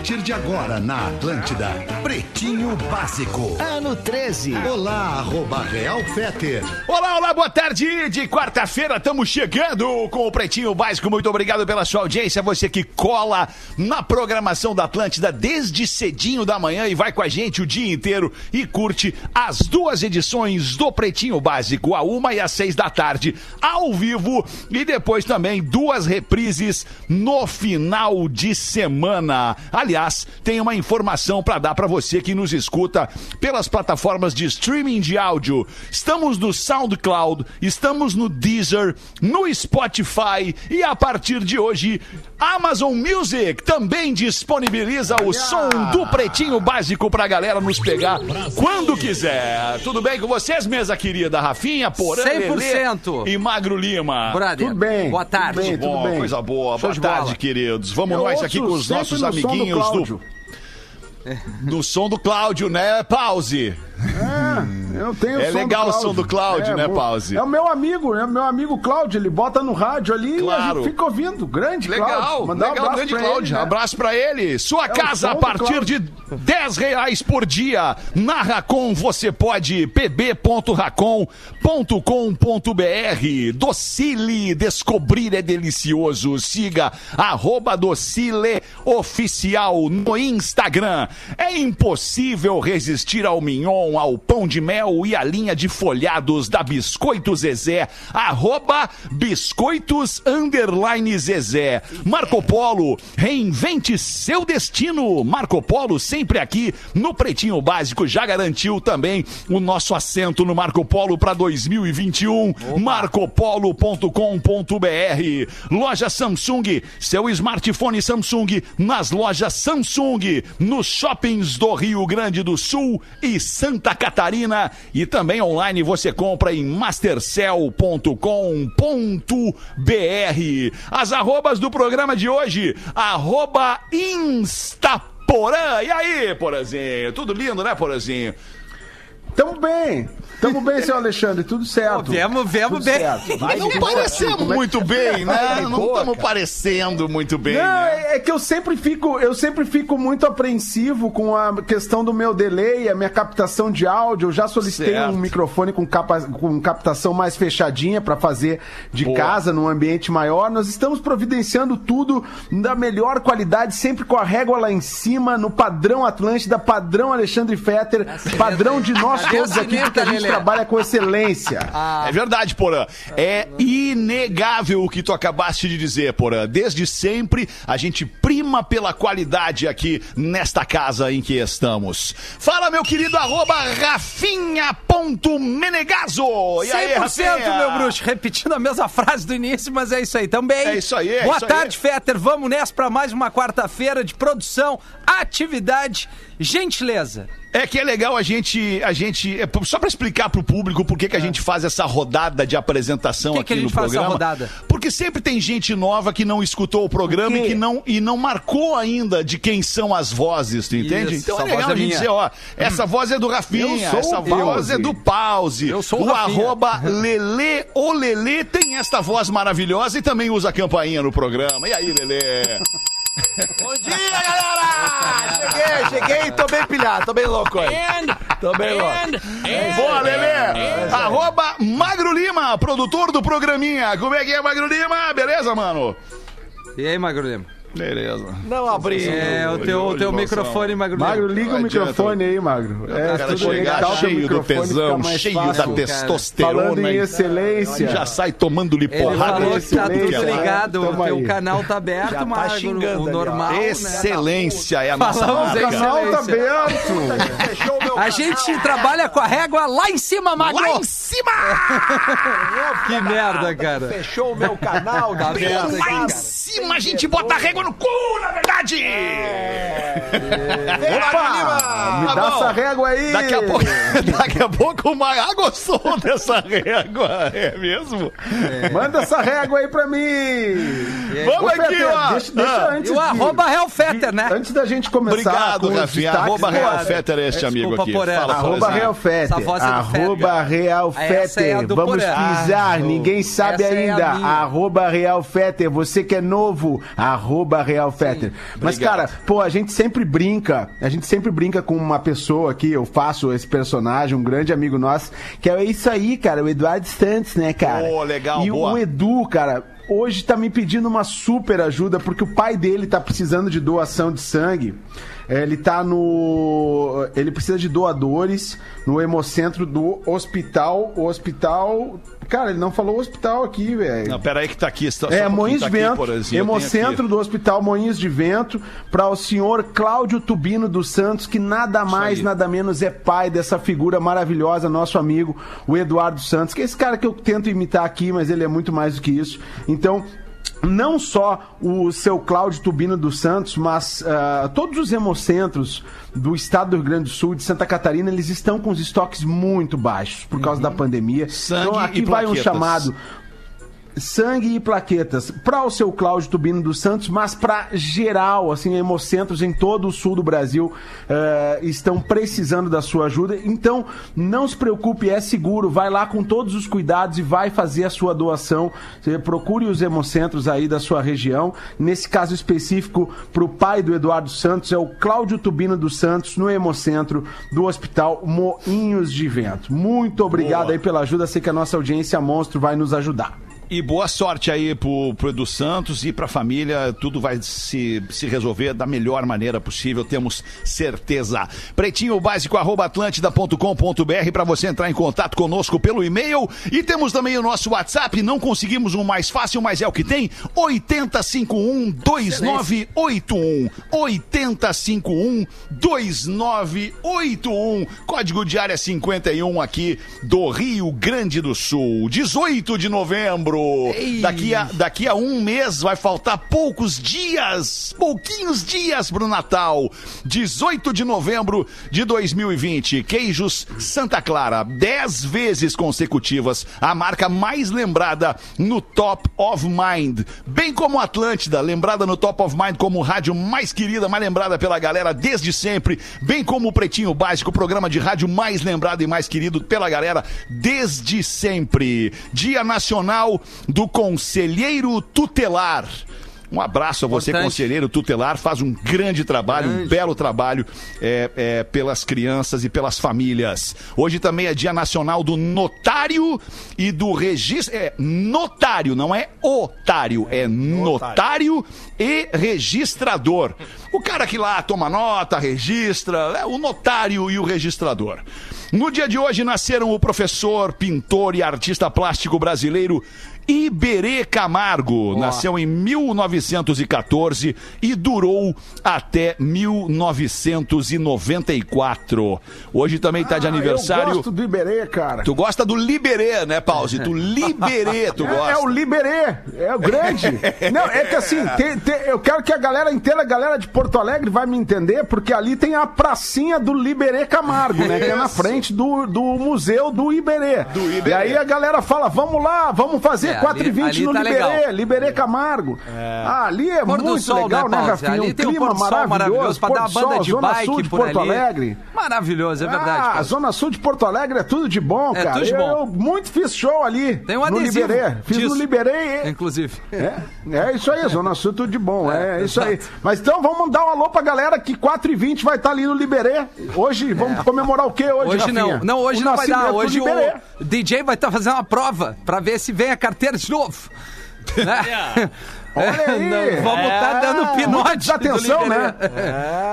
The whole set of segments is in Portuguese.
partir de agora na Atlântida, Pretinho Básico. Ano 13. Olá, arroba Real Feter. Olá, olá, boa tarde. De quarta-feira estamos chegando com o Pretinho Básico. Muito obrigado pela sua audiência. Você que cola na programação da Atlântida desde cedinho da manhã e vai com a gente o dia inteiro e curte as duas edições do Pretinho Básico, a uma e às seis da tarde, ao vivo e depois também duas reprises no final de semana. Aliás, tem uma informação para dar para você que nos escuta pelas plataformas de streaming de áudio. Estamos no SoundCloud, estamos no Deezer, no Spotify e a partir de hoje, Amazon Music também disponibiliza o som do Pretinho Básico pra galera nos pegar quando quiser. Tudo bem com vocês, mesa querida? Rafinha, Porã, 100%. Lelê e Magro Lima. Brother, Tudo bem. boa tarde. Tudo bem, Tudo bom, bem. coisa boa. Show Boa de tarde, bola. queridos. Vamos Eu nós aqui com os nossos no som do do som do Cláudio, né? Pause. É, eu tenho É legal o som do Cláudio, né, bom. Pause? É o meu amigo, é o meu amigo Cláudio, ele bota no rádio ali e Claro. gente fica ouvindo. Grande Legal, Cláudio. Mandar um legal, abraço grande Cláudio. né? Abraço pra ele. Sua o casa a partir de 10 reais por dia. Na Racon você pode pb.racon.com.br. Docile, descobrir é delicioso. Siga arroba Docile Oficial no Instagram. É impossível resistir ao mignon, ao pão de mel e à linha de folhados da Biscoito Zezé. Arroba Biscoitos Underline Zezé. Marco Polo, reinvente seu destino. Marco Polo sempre aqui no Pretinho Básico. Já garantiu também o nosso assento no Marco Polo para 2021. marcopolo.com.br. Loja Samsung, seu smartphone Samsung nas lojas Samsung, nos shoppings do Rio Grande do Sul e Santa Catarina. E também online você compra em mastercell.com.br. As arrobas do programa de hoje, arroba Instaporã. E aí, Porazinho? Tudo lindo, né, Porazinho? Tamo bem. Tamo bem, seu Alexandre. Tudo certo. Vemos, vemos Tudo bem. certo. Vai Não parecemos muito bem, né? Não estamos parecendo muito bem, Não, né? é é que eu sempre fico, eu sempre fico muito apreensivo com a questão do meu delay, a minha captação de áudio. Eu já solicitei Certo. um microfone com, capa- com captação mais fechadinha para fazer de Boa. casa, num ambiente maior. Nós estamos providenciando tudo da melhor qualidade, sempre com a régua lá em cima, no padrão Atlântida, padrão Alexandre Fetter, padrão de nós todos aqui, porque a gente? Trabalha com excelência. É verdade, Porã. É inegável o que tu acabaste de dizer, Porã. Desde sempre, a gente prima pela qualidade aqui nesta casa em que estamos. Fala, meu querido, arroba rafinha.menegaso. E aí, 100% Rafinha? meu bruxo. Repetindo a mesma frase do início, mas é isso aí também. É isso aí, é Boa isso tarde, aí. Fetter. Vamos nessa para mais uma quarta-feira de produção, atividade, gentileza. É que é legal a gente, a gente, é, só pra explicar pro público por que que a gente faz essa rodada de apresentação que que aqui a gente no faz essa programa. rodada? Porque sempre tem gente nova que não escutou o programa Por e que não e não marcou ainda de quem são as vozes, tu entende? Isso, então é essa legal é a gente minha. dizer, ó, essa voz é do Rafinha, essa o voz é do Pause. Eu sou o o Rafinha. arroba Lelê, o Lelê tem esta voz maravilhosa e também usa a campainha no programa. E aí, Lelê? Bom dia, galera! Cheguei, cheguei, tô bem pilhado, tô bem louco aí. Tô bem louco. Boa, Lelê! Arroba Magro Lima, produtor do programinha. Como é que é, Magro Lima? Beleza, mano? E aí, Magro Lima? Beleza. Não abri. É, o teu, o teu microfone, Magro. Magro, liga Não o adianta. microfone aí, Magro. É, O cara chegar cheio do tesão, cheio fácil. da cara. testosterona. Falando em excelência. Já sai tomando-lhe Ele porrada. falou que tá tudo né? ligado, o Tamo teu canal tá aberto, Já tá Magro, xingando o normal, né? Excelência é a nossa Falamos marca. O canal tá Excelência. aberto. Fechou o meu A gente trabalha com a régua lá em cima, Magro. Lá em cima! Que merda, cara. Fechou o meu canal, Tá galera. aberto aqui, Lá em cara. Cima a gente bota a régua no cu, na verdade! Opa! Me dá Tá essa régua aí! Daqui a pouco, daqui a pouco o Maia ah, gostou dessa régua, é mesmo? Manda essa régua aí pra mim! Vamos Ô, aqui, Fetter, ó. Deixa, deixa Ah. antes E o de- arroba né? Antes da gente começar Obrigado, Rafinha. Arroba né? Real Fetter é este amigo aqui. Fala, Arroba Porazinho. Real Fetter. Essa voz é do Arroba Fetter. Real Essa é a Fetter. do Vamos pisar, Ah, ninguém sabe é ainda. Arroba Real Fetter. Você que é novo, arroba Real Fetter. Mas, cara, pô, a gente sempre brinca. A gente sempre brinca com uma pessoa aqui. Eu faço esse personagem, um grande amigo nosso, que é isso aí, cara. O Eduardo Santos, né, cara? Pô, legal, E boa. o Edu, cara. Hoje tá me pedindo uma super ajuda porque o pai dele tá precisando de doação de sangue. É, Ele tá no. Ele precisa de doadores no hemocentro do hospital. O hospital. Cara, ele não falou hospital aqui, velho. Não, peraí que tá aqui. Só, É, Moinhos tá de aqui, Vento, tenho Hemocentro aqui. do Hospital Moinhos de Vento, para o senhor Cláudio Tubino dos Santos, que nada mais, nada menos é pai dessa figura maravilhosa, nosso amigo, o Eduardo Santos, que é esse cara que eu tento imitar aqui, mas ele é muito mais do que isso. Então, não só o seu Cláudio Tubino dos Santos, mas ah, todos os hemocentros do estado do Rio Grande do Sul de Santa Catarina, eles estão com os estoques muito baixos por causa da pandemia. Uhum. Sangue então aqui vai um chamado sangue e plaquetas para o seu Cláudio Tubino dos Santos, mas para geral, assim, hemocentros em todo o sul do Brasil eh, estão precisando da sua ajuda. Então, não se preocupe, é seguro. Vai lá com todos os cuidados e vai fazer a sua doação. Você procure os hemocentros aí da sua região. Nesse caso específico, para o pai do Eduardo Santos, é o Cláudio Tubino dos Santos, no hemocentro do Hospital Moinhos de Vento. Muito obrigado Boa. aí pela ajuda. Sei que a nossa audiência monstro vai nos ajudar. E boa sorte aí pro, pro Edu Santos e pra família. Tudo vai se, se resolver da melhor maneira possível, temos certeza. Pretinho básico arroba atlântida.com.br para você entrar em contato conosco pelo e-mail. E temos também o nosso WhatsApp. Não conseguimos um mais fácil, mas é o que tem. 8051 2981. 8051 2981. Código de área 51 aqui do Rio Grande do Sul. 18 de novembro. Daqui a, daqui a um mês vai faltar poucos dias, pouquinhos dias pro Natal. 18 de novembro de 2020. Queijos Santa Clara, 10 vezes consecutivas, a marca mais lembrada no Top of Mind. Bem como Atlântida, lembrada no Top of Mind como rádio mais querida, mais lembrada pela galera desde sempre. Bem como o Pretinho Básico, programa de rádio mais lembrado e mais querido pela galera desde sempre. Dia Nacional do Conselheiro Tutelar. Um abraço a você, Importante. conselheiro tutelar, faz um grande trabalho, um Grande. belo trabalho é, é, pelas crianças e pelas famílias. Hoje também é Dia Nacional do Notário e do Registro. É notário, não é otário, é notário e registrador. O cara que lá toma nota, registra, é o notário e o registrador. No dia de hoje nasceram o professor, pintor e artista plástico brasileiro Iberê Camargo. Nasceu em 1914 e durou até 1994. Hoje também está de Ah, Eu aniversário. gosto do Iberê, cara. Tu gosta do Liberê, né, Pause? Do Liberê, tu É, gosta. é o Liberê, é o grande. Não, é que assim, tem- tem- eu quero que a galera inteira, a galera de Porto Alegre vai me entender, porque ali tem a pracinha do Liberê Camargo, né? Que é na Isso. frente do, do museu do Iberê. Do Iberê. E aí a galera fala, vamos lá, vamos fazer É, 4h20 ali- ali no tá Liberê, legal. Liberê Camargo. Ah, ali é Pôr do muito sol, legal, né, né, Pause? Rafinha? Ali Um tem um clima sol maravilhoso, maravilhoso pra dar uma banda de Zona bike Sul de por Porto ali. Alegre. Maravilhoso, é verdade. Ah, a. Zona Sul de Porto Alegre é tudo de bom, É cara. tudo de bom. Eu, muito fiz show ali. Tem um no Liberê. Fiz disso. no Liberê. Inclusive. É, é isso aí, Zona Sul tudo de bom. É, isso aí. Mas então vamos dar um alô pra galera que 4h20 vai estar ali no Liberê. Hoje, vamos comemorar o quê hoje, É. Hoje Rafinha? não. Não, hoje O não vai dar. Hoje o DJ vai estar fazendo uma prova pra ver se vem a carteira de novo. Né? Olha aí. Não, vamos estar É. dando pinote. Muita desatenção, né? Liberê.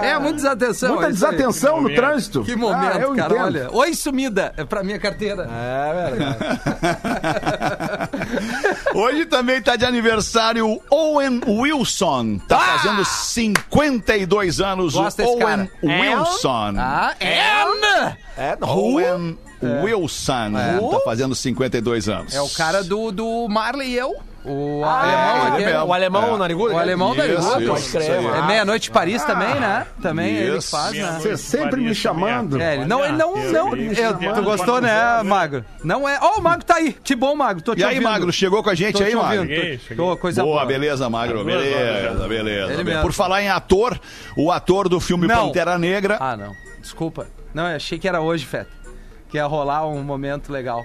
É, muita desatenção. Muita é desatenção no trânsito. Que Ah, momento, eu cara. entendo. Olha. Oi, sumida. É pra minha carteira. É verdade. Hoje também tá de aniversário o Owen Wilson. Tá Ah! fazendo 52 anos. Gosto o Owen cara. Wilson. Ah, and... É, Owen Wilson. Tá fazendo 52 anos. É o cara do, do Marley e eu. O Ah, alemão é, aquele. ele. O alemão É. narigudo? O alemão Isso, narigudo. Pode crer. É meia-noite em Paris também, né? Também ele Isso. faz, né? Você sempre me chamando. É, ele não, ele não, não. eu- tu gostou, né, Magro? Não é. Ó, o Magro tá aí. Que bom, Magro. Tô te E aí, ouvindo. Magro, chegou com a gente Tô aí, Magro? Cheguei, cheguei. Tô, coisa Boa, boa. beleza, Magro. Beleza, beleza. Ele mesmo. Por falar em ator, o ator do filme Não. Pantera Negra. Ah, não. Desculpa. Não, eu achei que era hoje, Feta. Que ia rolar um momento legal.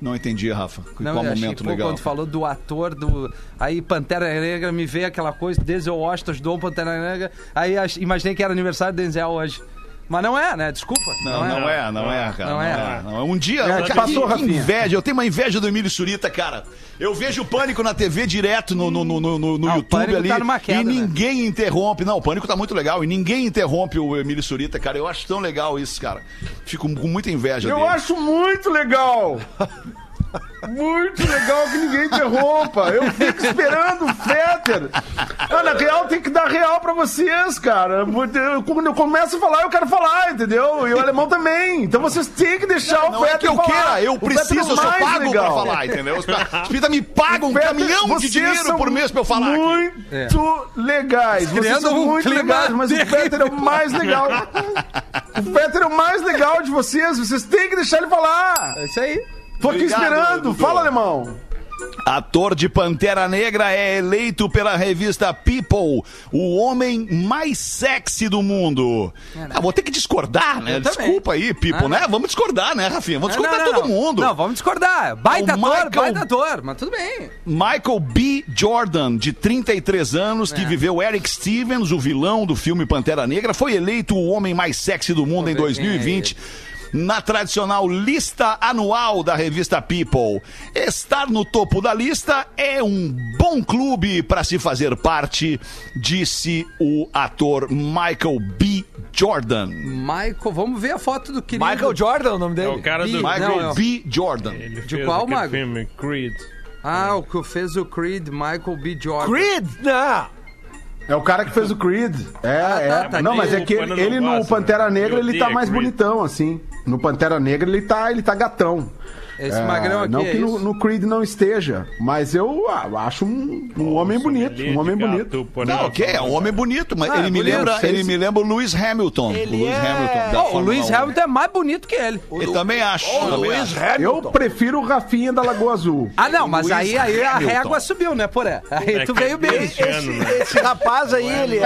Não entendi, Rafa. Não, Qual eu achei, momento pô, legal? quando falou do ator do. Aí Pantera Negra me veio aquela coisa, Denzel Washington ajudou o Pantera Negra. Aí imaginei que era aniversário do Denzel hoje. Mas não é, né? Desculpa. Não, não é, não é, cara. Não Não é. é. não é. Um dia, É, cara, que passou, que Rafinha. inveja. Eu tenho uma inveja do Emílio Surita, cara. Eu vejo o Pânico na TV direto no, no, no, no, no Ah, YouTube ali. tá numa queda, e ninguém interrompe. Não, o Pânico tá muito legal. E ninguém interrompe o Emílio Surita, cara. Eu acho tão legal isso, cara. Fico com muita inveja Eu dele. acho muito legal. Muito legal que ninguém interrompa. Eu fico esperando o Fetter. Ah, na real, tem que dar real pra vocês, cara. Quando eu começo a falar, eu quero falar, entendeu? E o alemão também. Então vocês têm que deixar o Não é Fetter que eu falar. queira, eu O preciso, é eu sou mais pago legal. pra falar, entendeu? Os pita me pagam um Fetter, caminhão de dinheiro por mês pra eu falar. aqui. Muito legais. Vocês Criando são um muito legais, mas o terrível. Fetter é o mais legal. O Fetter é o mais legal de vocês. Vocês têm que deixar ele falar. É isso aí. Tô aqui Obrigado, esperando. Dudu. Fala, alemão. Ator de Pantera Negra é eleito pela revista People o homem mais sexy do mundo. Ah, vou ter que discordar, né? Eu também. Desculpa aí, People, Ah, né? não. Vamos discordar, né, Rafinha? Vamos Não, discordar não, todo não. mundo. Não, vamos discordar. Baita O ator, Michael- baita ator. Mas tudo bem. Michael B. Jordan, de 33 anos, que É. viveu Eric Stevens, o vilão do filme Pantera Negra, foi eleito o homem mais sexy do mundo em ver quem é 2020. Na tradicional lista anual da revista People. Estar no topo da lista é um bom clube para se fazer parte, disse o ator Michael B. Jordan. Michael, vamos ver a foto do querido. Michael Jordan é o nome É dele. o cara do. Michael Não, não. B. Jordan. Ele De fez qual, Mago? filme Creed. Ah, o que fez o Creed, Michael B. Jordan. Creed? Não. É o cara que fez o Creed. É, tá, é. tá. Não, mas é que ele, ele no Pantera né? Negra, Ele tá mais Creed. bonitão, assim. No Pantera Negra, ele tá, ele tá gatão. Esse É, magrão aqui não é que no, isso? no Creed não esteja, mas eu ah, acho um, um homem bonito, um homem bonito. Não, ok, é um homem bonito, mas Ah, ele, me bonito, lembra, ele me lembra o Lewis Hamilton. Ele o Lewis é- Hamilton da Oh, o 1. Hamilton é mais bonito que ele. Eu também acho. O também Luiz acho. Eu Hamilton. prefiro o Rafinha da Lagoa Azul. Ah, não, mas aí, aí a régua subiu, né, Poré? Aí É tu veio bem. esse né? Esse rapaz aí, ele é.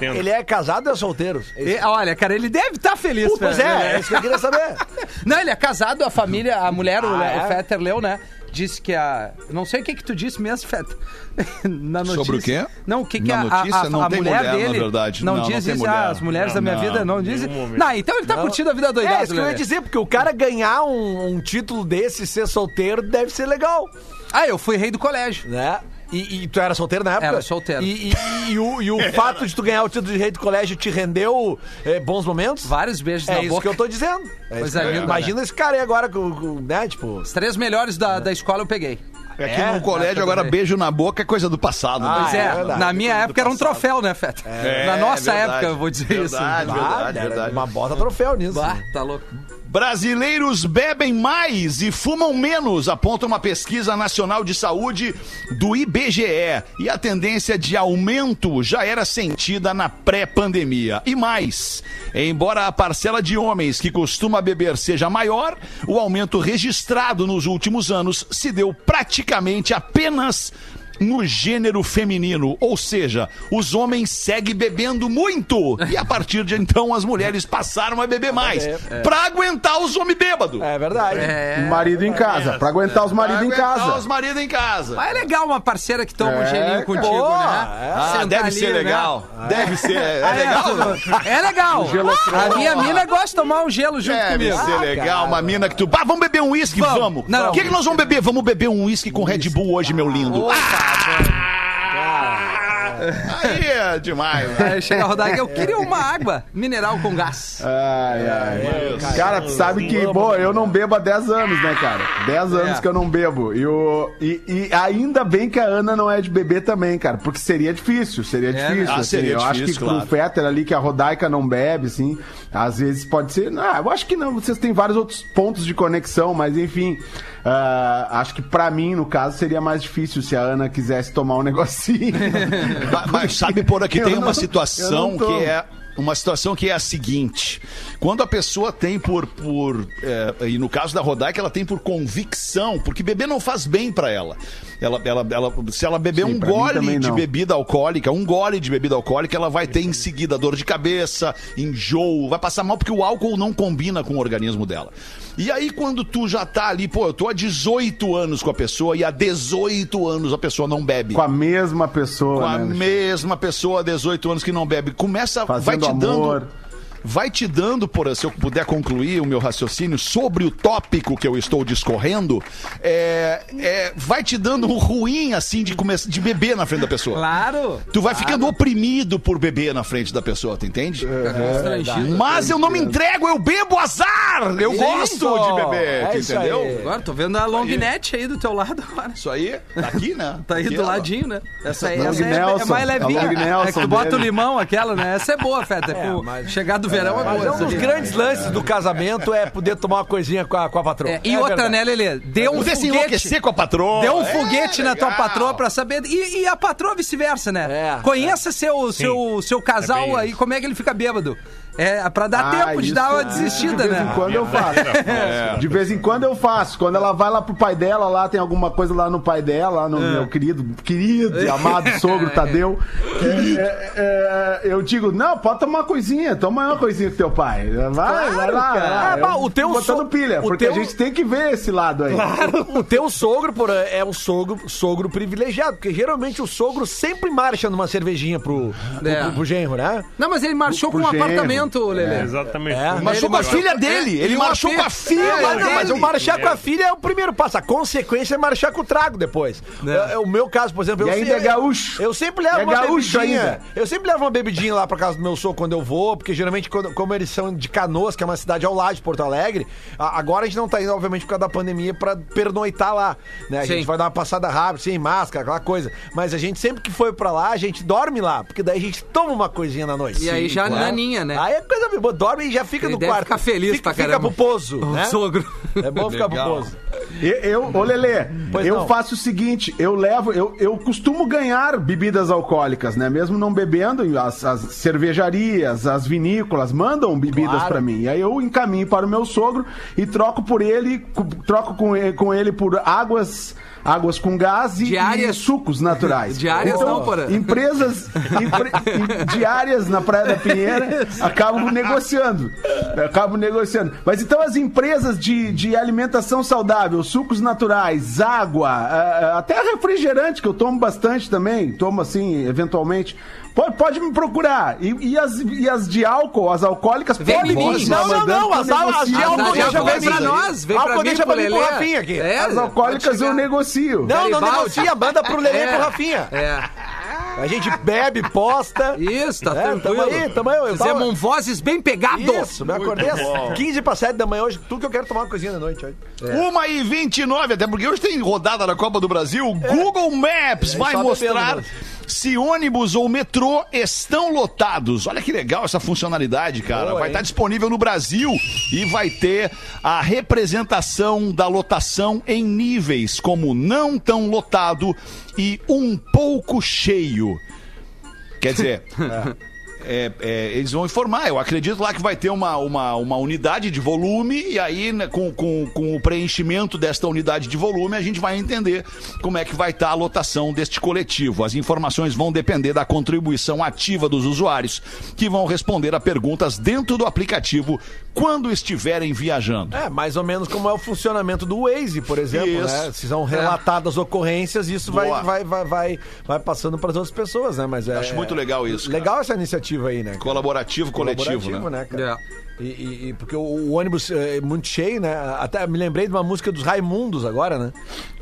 1980. Ele é casado ou é solteiro? E, olha, cara, ele deve estar feliz. Pois é, né? é isso que eu queria saber. Não, ele é casado, a família, a mulher, o, Ah, o é? Fetter leu, né? Disse que a. Não sei o que que tu disse mesmo, Fetter. Na notícia. Sobre o quê? Não, o que que Na a, a, notícia a, não a tem mulher mulher, na dele. verdade. Não, Não, não diz tem isso, mulher. ah, as mulheres da minha Não, vida não em dizem. Não, então ele tá curtindo a vida doidada. É isso que eu ia dizer, porque o cara ganhar um, um título desse, ser solteiro, deve ser legal, Ah, eu fui rei do colégio. né? E, e tu era solteiro na época? Era solteiro. E, e- e o, e o fato de tu ganhar o título de rei do colégio te rendeu é, bons momentos? Vários beijos É na isso boca. que eu tô dizendo. É Coisa isso que eu- linda, Imagina esse cara aí agora, com, com, né? Tipo. Os três melhores da, da escola eu peguei. É que É, no colégio agora beijo na boca é coisa do passado. Ah, né? Pois é, é verdade. na minha época era um troféu, né, Feta? na nossa É verdade. época, eu vou dizer Verdade, isso. verdade, era verdade. Uma bota troféu nisso. Bah, tá louco. Brasileiros bebem mais e fumam menos, aponta uma pesquisa nacional de saúde do IBGE. E a tendência de aumento já era sentida na pré-pandemia. E mais, embora a parcela de homens que costuma beber seja maior, o aumento registrado nos últimos anos se deu praticamente apenas no gênero feminino, ou seja, os homens seguem bebendo muito e a partir de então as mulheres passaram a beber mais pra aguentar os homens bêbados. É verdade. É. Marido em casa, pra aguentar os maridos em aguentar casa. os maridos em casa. Mas é legal uma parceira que toma um É, gelinho contigo, boa, né? Ah, deve ali, ser né? legal. Deve ser. É, é legal? É legal. A minha mina gosta de tomar um gelo junto Deve comigo. ser legal, uma mina que tu. Ah, vamos beber um uísque? Vamos. Vamos. Não, não. O que, que nós vamos beber? Vamos beber um uísque com Red Bull hoje, meu lindo. Ah! Aí é demais, né? Aí chega a rodar eu queria uma água mineral com gás. Ai, ai. Cara, tu sabe que, bom, eu não bebo há 10 anos, né, cara? 10 anos É. que eu não bebo. E, o, e, e ainda bem que a Ana não é de beber também, cara. Porque seria difícil, seria É, difícil. ah, assim. seria eu acho que claro. pro Fetter ali, que a Rodaica não bebe, assim, às vezes pode ser. Ah, eu acho que não, vocês têm vários outros pontos de conexão, mas enfim. Ah, acho que pra mim, no caso, seria mais difícil se a Ana quisesse tomar um negocinho. Mas, mas sabe, por aqui tem não- uma situação que é. Uma situação que é a seguinte: quando a pessoa tem por. por é, e no caso da Rodaica, ela tem por convicção, porque beber não faz bem pra ela. Ela, ela, ela, se ela beber Sim, um gole de bebida alcoólica, um gole de bebida alcoólica, ela vai ter em seguida dor de cabeça, enjoo, vai passar mal porque o álcool não combina com o organismo dela. E aí, quando tu já tá ali, pô, eu tô há 18 anos com a pessoa e há 18 anos a pessoa não bebe Com a mesma pessoa, com a né? Alexandre? mesma pessoa há 18 anos que não bebe. Começa, vai Te amor. dando. Vai te dando, por se eu puder concluir o meu raciocínio sobre o tópico que eu estou discorrendo, é, é, vai te dando um ruim assim de começar de beber na frente da pessoa. Claro. Tu vai ficando oprimido por beber na frente da pessoa, tu entende? Constrangido. Mas eu não me entrego, eu bebo azar! Eu gosto de beber, É tu isso entendeu? aí. Agora, tô vendo a long net aí do teu lado agora. Isso aí, tá aqui, né? Tá aí Aqui, do ó. ladinho, né? Essa essa é, é mais levinha. É que tu bota dele. o limão, aquela, né? Essa é boa, Feta. É, pro chegar do verão é, Mas é um dos grandes lances do casamento é poder tomar uma coisinha com a, com a patroa. É, e É outra, verdade. né, Lelê? Deu um Poder se foguete. enlouquecer com a patroa. Deu um É, foguete na tua patroa pra saber. E, e a patroa vice-versa, né? É, Conheça seu, seu, seu casal É aí, como é que ele fica bêbado. É, pra dar Ah, tempo de dar uma é- desistida, De vez em né? quando eu faço. De vez em quando eu faço. Quando ela vai lá pro pai dela, lá tem alguma coisa lá no pai dela, lá no meu querido, querido e amado sogro Tadeu. é, é, é, eu digo, não, pode tomar uma coisinha, toma uma coisinha com teu pai. Vai, vai lá. vai lá. Ah, Eu mas o teu botando so- pilha, porque teu- a gente tem que ver esse lado aí. O teu sogro por, é um sogro, sogro privilegiado, porque geralmente o sogro sempre marcha numa cervejinha pro, pro, É. pro, pro genro, né? Não, mas ele marchou Pro com um genro. Apartamento, Lelê. Exatamente. É. Marchou com a filha dele. Ele E o marchou com a filha É, dele. mas o marchar com a filha é o primeiro passo. A consequência é marchar com o trago depois. É. o meu caso, por exemplo, E eu ainda é gaúcho. Eu sempre levo É uma gaúcho bebidinha. ainda. Eu sempre levo uma bebidinha lá pra casa do meu sogro quando eu vou, porque geralmente, quando- como eles são de Canoas, que é uma cidade ao lado de Porto Alegre, agora a gente não tá indo, obviamente, por causa da pandemia, pra pernoitar lá. Né? A Sim. gente vai dar uma passada rápida, sem máscara, aquela coisa. Mas a gente sempre que foi pra lá, a gente dorme lá, porque daí a gente toma uma coisinha na noite. E aí já naninha, né? Aí é coisa boa, dorme e já fica Ele no deve quarto. ficar feliz fica, pra Fica caramba. pro pouso, O né? sogro. É bom ficar pro pouso. Eu, eu ô Lelê, Pois eu não. faço o seguinte, eu levo, eu, eu costumo ganhar bebidas alcoólicas, né? Mesmo não bebendo, as, as cervejarias, as vinícolas mandam bebidas Claro. pra mim. E aí eu encaminho para o meu sogro e troco por ele, co- troco com ele, com ele por águas águas com gás e, Diárias. e sucos naturais. Diárias não, porra. Empresas empre- em- diárias na Praia da Pinheira acabam negociando. Acabam negociando. Mas então as empresas de, de alimentação saudável, sucos naturais, água, ah, ah, até refrigerante, que eu tomo bastante também, tomo assim, eventualmente. Pode, pode me procurar. E, e as, e as de álcool, as alcoólicas, Vem podem continuar Não, não, não, as- as de álcool já deixa vem pra nós, vem Álcool pra mim, deixa pro pra mim pro Lelê. Rafinha aqui. É, As alcoólicas eu negocio. Não, não negocia, manda pro Lelê e É. pro Rafinha. É. A gente bebe, posta. Isso, tá É, tranquilo. tamo aí, tamo aí, eu Fizemos tava- um vozes bem pegado. Isso, me acordei às 15 para 7 da manhã hoje. Tu que eu quero tomar uma coisinha da noite hoje. Uma e 29, até porque hoje tem rodada na Copa do Brasil. Google Maps vai só mostrar bebendo se ônibus ou metrô estão lotados. Olha que legal essa funcionalidade, cara. Boa, vai hein? estar disponível no Brasil e vai ter a representação da lotação em níveis como não tão lotado e um pouco cheio. Quer dizer, é, é, eles vão informar. Eu acredito lá que vai ter uma, uma, uma unidade de volume e aí, né, com, com, com o preenchimento desta unidade de volume, a gente vai entender como é que vai estar a lotação deste coletivo. As informações vão depender da contribuição ativa dos usuários, que vão responder a perguntas dentro do aplicativo quando estiverem viajando. É, mais ou menos como é o funcionamento do Waze, por exemplo, né? Se são relatadas ocorrências, isso vai, vai, vai, vai, vai passando para as outras pessoas, né? Mas é, Acho muito legal isso, Legal essa iniciativa aí, né? Colaborativo, coletivo, Colaborativo, né? cara? E, e- e porque o, o ônibus é muito cheio, né? Até me lembrei de uma música dos Raimundos agora, né?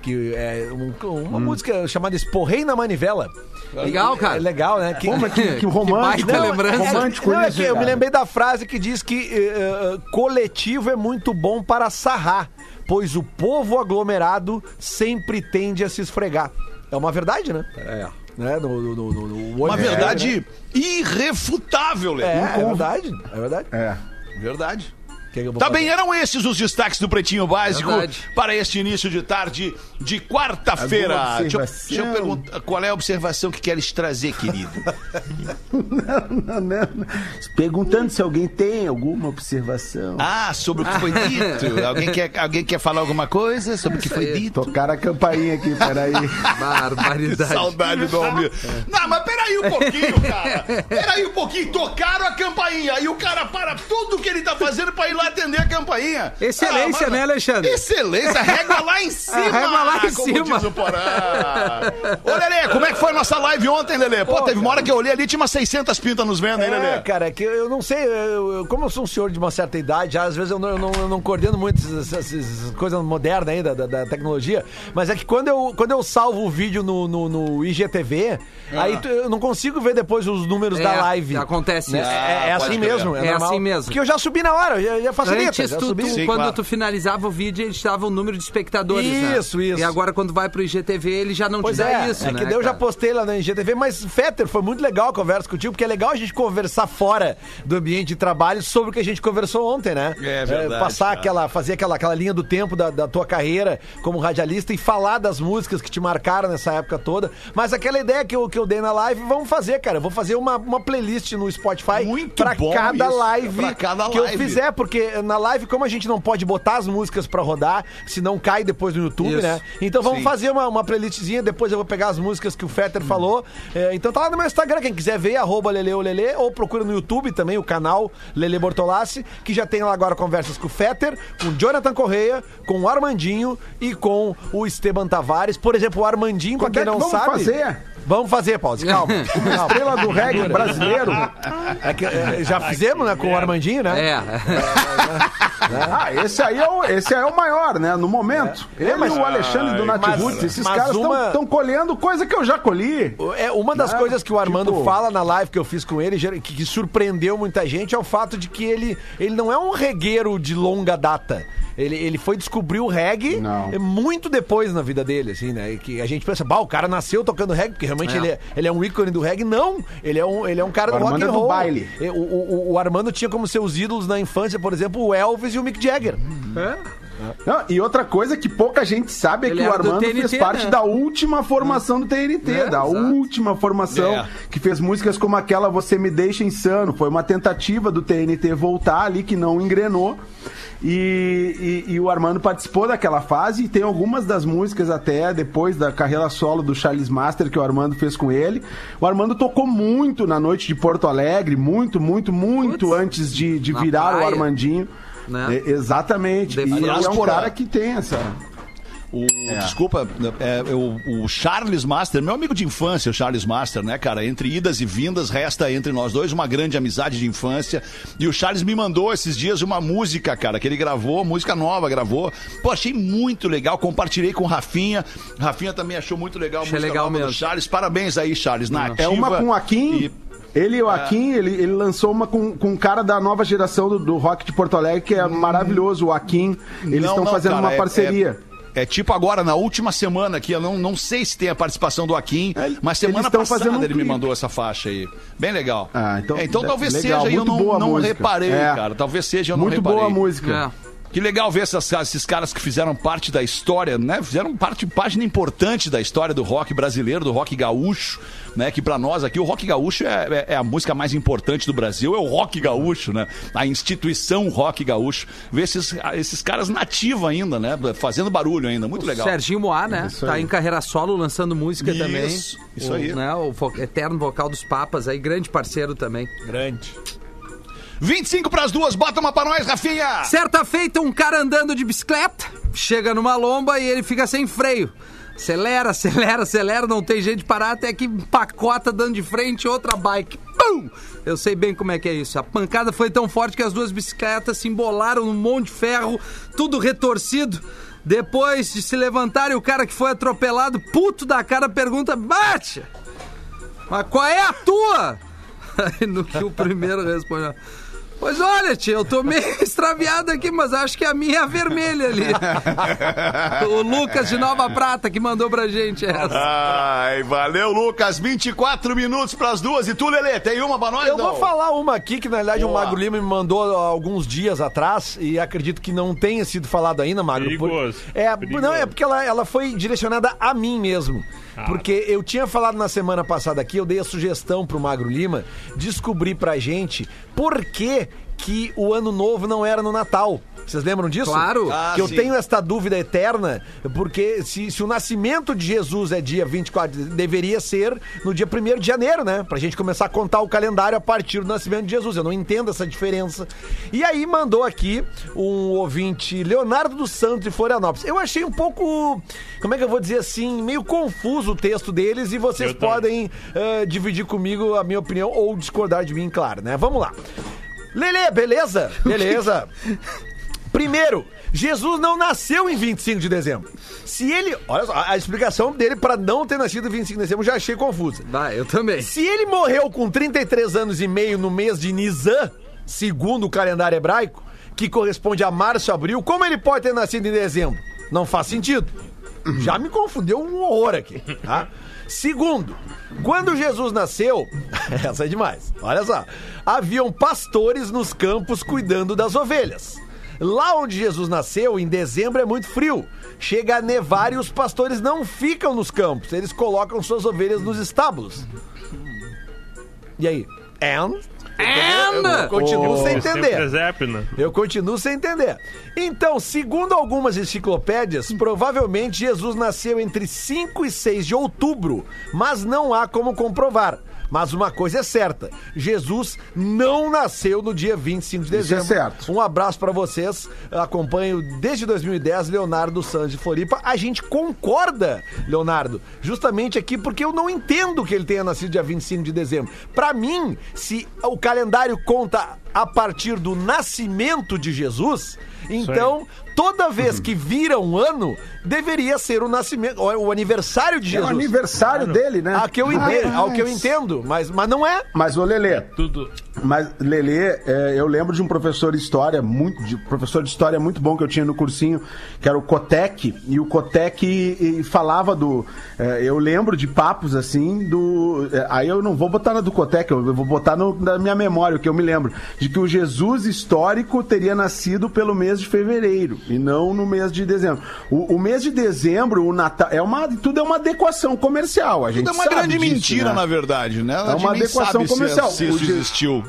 Que é um- uma música chamada Esporrei na Manivela. Legal, cara. É legal, né? Que, que, que romântico. baita lembrança. Romântico não, é isso, que eu cara. me lembrei da frase que diz que eh, eh, coletivo é muito bom para sarrar, pois o povo aglomerado sempre tende a se esfregar. É uma verdade, né? É. Né? No, no, no, no- Uma verdade né? irrefutável, Lê. É, é verdade. É verdade. É. Verdade. Que eu vou Tá fazer? bem, eram esses os destaques do Pretinho Básico Verdade. para este início de tarde de quarta-feira. Deixa, deixa eu perguntar, qual é a observação que queres trazer, querido? Não, não, não. Perguntando se alguém tem alguma observação. Ah, sobre o que foi dito. Alguém quer, alguém quer falar alguma coisa sobre o que foi aí. dito? Tocar a campainha aqui, peraí. Barbaridade. Saudade do Almir. Não, mas peraí um pouquinho, cara. Peraí um pouquinho. Tocaram a campainha. E o cara para tudo que ele tá fazendo pra ir lá atender a campainha. Excelência, Ah, né, Alexandre? Excelência. Régua lá em cima. régua lá em cima. diz. Ô, Lelê, como é que foi a nossa live ontem, Lelê? Pô, teve uma hora que eu olhei ali, tinha umas 600 pintas nos vendo, hein, É, Lelê? cara, é que eu não sei, eu- eu- como eu sou um senhor de uma certa idade, já, às vezes eu não, eu não, eu não coordeno muito essas, essas coisas modernas aí da, da- tecnologia, mas é que quando eu, quando eu salvo o vídeo no, no, no IGTV, aí tu- eu não consigo ver depois os números É, da live. acontece Né? isso. É, é Ah, assim mesmo. É, É normal. assim mesmo. Porque eu já subi na hora, já, já facilita. Antes, tu, tu- Sim, quando claro. tu finalizava o vídeo, ele te dava o número de espectadores. né? Isso, isso. E agora, quando vai pro IGTV, ele já não Pois te dá é, isso, é né? que daí eu já postei lá na IGTV, mas Fetter, foi muito legal a conversa contigo, porque é legal a gente conversar fora do ambiente de trabalho sobre o que a gente conversou ontem, né? É verdade, passar cara. aquela, fazer aquela, aquela linha do tempo da, da tua carreira como radialista e falar das músicas que te marcaram nessa época toda. Mas aquela ideia que eu, que eu dei na live, vamos fazer, cara. Eu vou fazer uma, uma playlist no Spotify Muito pra bom cada isso, live pra cada que eu live. fizer, porque na live, como a gente não pode botar as músicas pra rodar, senão cai depois no YouTube, Isso. né? Então vamos Sim. fazer uma, uma playlistzinha, depois eu vou pegar as músicas que o Fetter falou. É, então tá lá no meu Instagram, quem quiser ver, arroba Leleolele, ou procura no YouTube também o canal Lele Bortolassi, que já tem lá agora conversas com o Fetter, com o Jonathan Correia, com o Armandinho e com o Esteban Tavares. Por exemplo, o Armandinho, pra Quando quem é que não vamos sabe... fazer? Vamos fazer, Paulo, calma. calma. Estrela do reggae brasileiro. É que, é, já fizemos, né, com o Armandinho, né? É. Ah, esse aí é o, esse aí é o maior, né? No momento. Ele mas- e o Alexandre do mas- Nativuts, esses mas caras uma- estão colhendo coisa que eu já colhi. É, uma das Né? coisas que o Armando Tipo- fala na live que eu fiz com ele, que, que surpreendeu muita gente, é o fato de que ele, ele não é um regueiro de longa data. Ele, ele foi descobrir o reggae Não. muito depois na vida dele, assim, né? E Que a gente pensa, bah, o cara nasceu tocando reggae, porque realmente É. Ele, é, ele é um ícone do reggae. Não, ele é um, ele é um cara O do rock Armando and é do roll. baile. O, o, o Armando tinha como seus ídolos na infância, por exemplo, o Elvis e o Mick Jagger. Não, e outra coisa que pouca gente sabe é Ele que o Armando TNT, fez parte né? da última formação do TNT, É, da exato. última formação, É. que fez músicas como aquela Você Me Deixa Insano. Foi uma tentativa do TNT voltar ali, que não engrenou. E, e- e o Armando participou daquela fase e tem algumas das músicas até depois da carreira solo do Charles Master que o Armando fez com ele. O Armando tocou muito na noite de Porto Alegre, muito, muito, muito Putz, antes de, de virar o praia. Armandinho. Né? É, exatamente. De- E ele é um cara que tem essa. O, Desculpa, é, o, o Charles Master, meu amigo de infância, o Charles Master, né, cara? Entre idas e vindas, resta entre nós dois uma grande amizade de infância. E o Charles me mandou esses dias uma música, cara, que ele gravou, música nova, gravou. Pô, achei muito legal, compartilhei com o Rafinha. Rafinha também achou muito legal a Achei música legal nova do mesmo. Charles. Parabéns aí, Charles, na É uma com o Akin. E- Ele e o Akin, ele, ele lançou uma com, com um cara da nova geração do, do rock de Porto Alegre, que é maravilhoso, o Akin. Eles estão fazendo cara, uma é- parceria. É, é tipo agora, na última semana aqui, eu não, não sei se tem a participação do Akin, É, mas semana passada fazendo um ele me mandou essa faixa aí. Bem legal. Ah, então- É, então talvez legal, seja, eu muito não, não música. reparei, É. cara. Talvez seja, eu não Muito reparei. boa a música. Que legal ver essas, esses caras que fizeram parte da história, né? Fizeram parte, página importante da história do rock brasileiro, do rock gaúcho, né? Que pra nós aqui, o rock gaúcho é, é- é a música mais importante do Brasil, é o rock gaúcho, né? A instituição rock gaúcho. Ver esses, esses caras nativos ainda, né? Fazendo barulho ainda, muito legal. Serginho Moá, né? Isso Tá aí. em carreira solo, lançando música Isso, também. isso o, aí. Né, o eterno vocal dos Papas aí, grande parceiro também. Grande. 25 pras duas, bota uma pra nós, Rafinha! Certa feita, um cara andando de bicicleta, chega numa lomba e ele fica sem freio. Acelera, acelera, acelera, não tem jeito de parar, até que empacota dando de frente outra bike. Pum! Eu sei bem como é que é isso. A pancada foi tão forte que as duas bicicletas se embolaram num monte de ferro, tudo retorcido. Depois de se levantarem, o cara que foi atropelado, puto da cara, pergunta: Bate! Mas qual é a tua? Aí no que o primeiro respondeu: Pois olha, tia, eu tô meio extraviado aqui, mas acho que a minha é a vermelha ali. o Lucas de Nova Prata que mandou pra gente essa. Ai, valeu, Lucas. 24 minutos pras duas. E tu, Lelê, tem uma pra nós? Eu não? vou falar uma aqui que, na verdade, o Boa. Magro Lima me mandou alguns dias atrás e acredito que não tenha sido falado ainda, Magro. por- Perigoso. É, Perigoso. não, é porque ela, ela foi direcionada a mim mesmo. Porque eu tinha falado na semana passada aqui, eu dei a sugestão pro Magro Lima descobrir pra gente por que, que o ano novo não era no Natal. Vocês lembram disso? Claro. Ah, que eu sim. tenho esta dúvida eterna, porque se, se o nascimento de Jesus é dia 24, deveria ser no dia 1 de janeiro, né? Pra gente começar a contar o calendário a partir do nascimento de Jesus. Eu não entendo essa diferença. E aí mandou aqui um ouvinte, Leonardo dos Santos de Florianópolis. Eu achei um pouco, como é que eu vou dizer assim, meio confuso o texto deles e vocês Eu podem eh, dividir comigo a minha opinião ou discordar de mim, claro, né? Vamos lá. Lele, beleza? Beleza. Primeiro, Jesus não nasceu em 25 de dezembro. Se ele. Olha só, a explicação dele para não ter nascido em 25 de dezembro eu já achei confusa. Vai, eu também. Se ele morreu com 33 anos e meio no mês de Nisan, segundo o calendário hebraico, que corresponde a março, abril, como ele pode ter nascido em dezembro? Não faz sentido. Já me confundeu um horror aqui, tá? Segundo, quando Jesus nasceu, essa é demais, olha só, haviam pastores nos campos cuidando das ovelhas. Lá onde Jesus nasceu, em dezembro, é muito frio. Chega a nevar e os pastores não ficam nos campos, eles colocam suas ovelhas nos estábulos. E aí? And? And? Eu continuo sem Você entender. né? Eu continuo sem entender. Então, segundo algumas enciclopédias, provavelmente Jesus nasceu entre 5 e 6 de outubro, mas não há como comprovar. Mas uma coisa é certa: Jesus não nasceu no dia 25 de Isso é dezembro. certo. Um abraço pra vocês. Acompanho desde 2010 Leonardo Santos de Floripa. A gente concorda, Leonardo, justamente aqui porque eu não entendo que ele tenha nascido dia 25 de dezembro. Pra mim, se o calendário conta a partir do nascimento de Jesus, então toda vez que vira um ano, deveria ser o nascimento, o aniversário de É o Jesus. aniversário dele, né? Ao que eu entendo, Rapaz. ao que eu entendo, mas, mas não é. Mas, ô Lelê, Tudo. Mas, Lelê, é, eu lembro de um professor de história, muito, de, professor de história muito bom que eu tinha no cursinho, que era o Cotec, e o Cotec e, e falava do. é, eu lembro de papos assim, do. é, aí eu não vou botar na do Cotec, eu vou botar no- na minha memória, o que eu me lembro, de que o Jesus histórico teria nascido pelo mês de fevereiro, e não no mês de dezembro. O, o mês de dezembro, o Natal, é uma, tudo é uma adequação comercial, a gente Tudo é uma grande disso, mentira, né? na verdade, né? É uma adequação se- comercial. Se, O Je- existiu.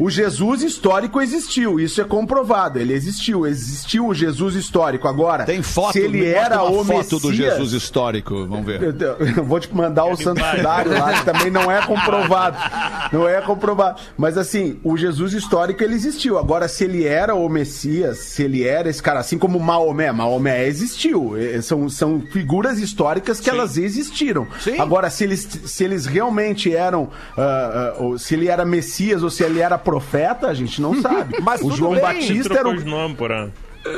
O Jesus histórico existiu, isso é comprovado. Ele existiu, existiu o Jesus histórico. Agora, Tem foto, se ele era uma o foto do Messias- Jesus histórico, vamos ver. Eu, eu vou te mandar o Santo Sudário lá, que também não é comprovado. Não é comprovado. Mas assim, o Jesus histórico ele existiu. Agora, se ele era o Messias, se ele era esse cara, assim como Maomé, Maomé existiu. Eh, São, são figuras históricas que elas existiram. Sim. Agora, se eles, se eles realmente eram, ah, ou se ele era Messias ou se ele era profeta, a gente não sabe. Mas o João bem, Batista era o, por ano.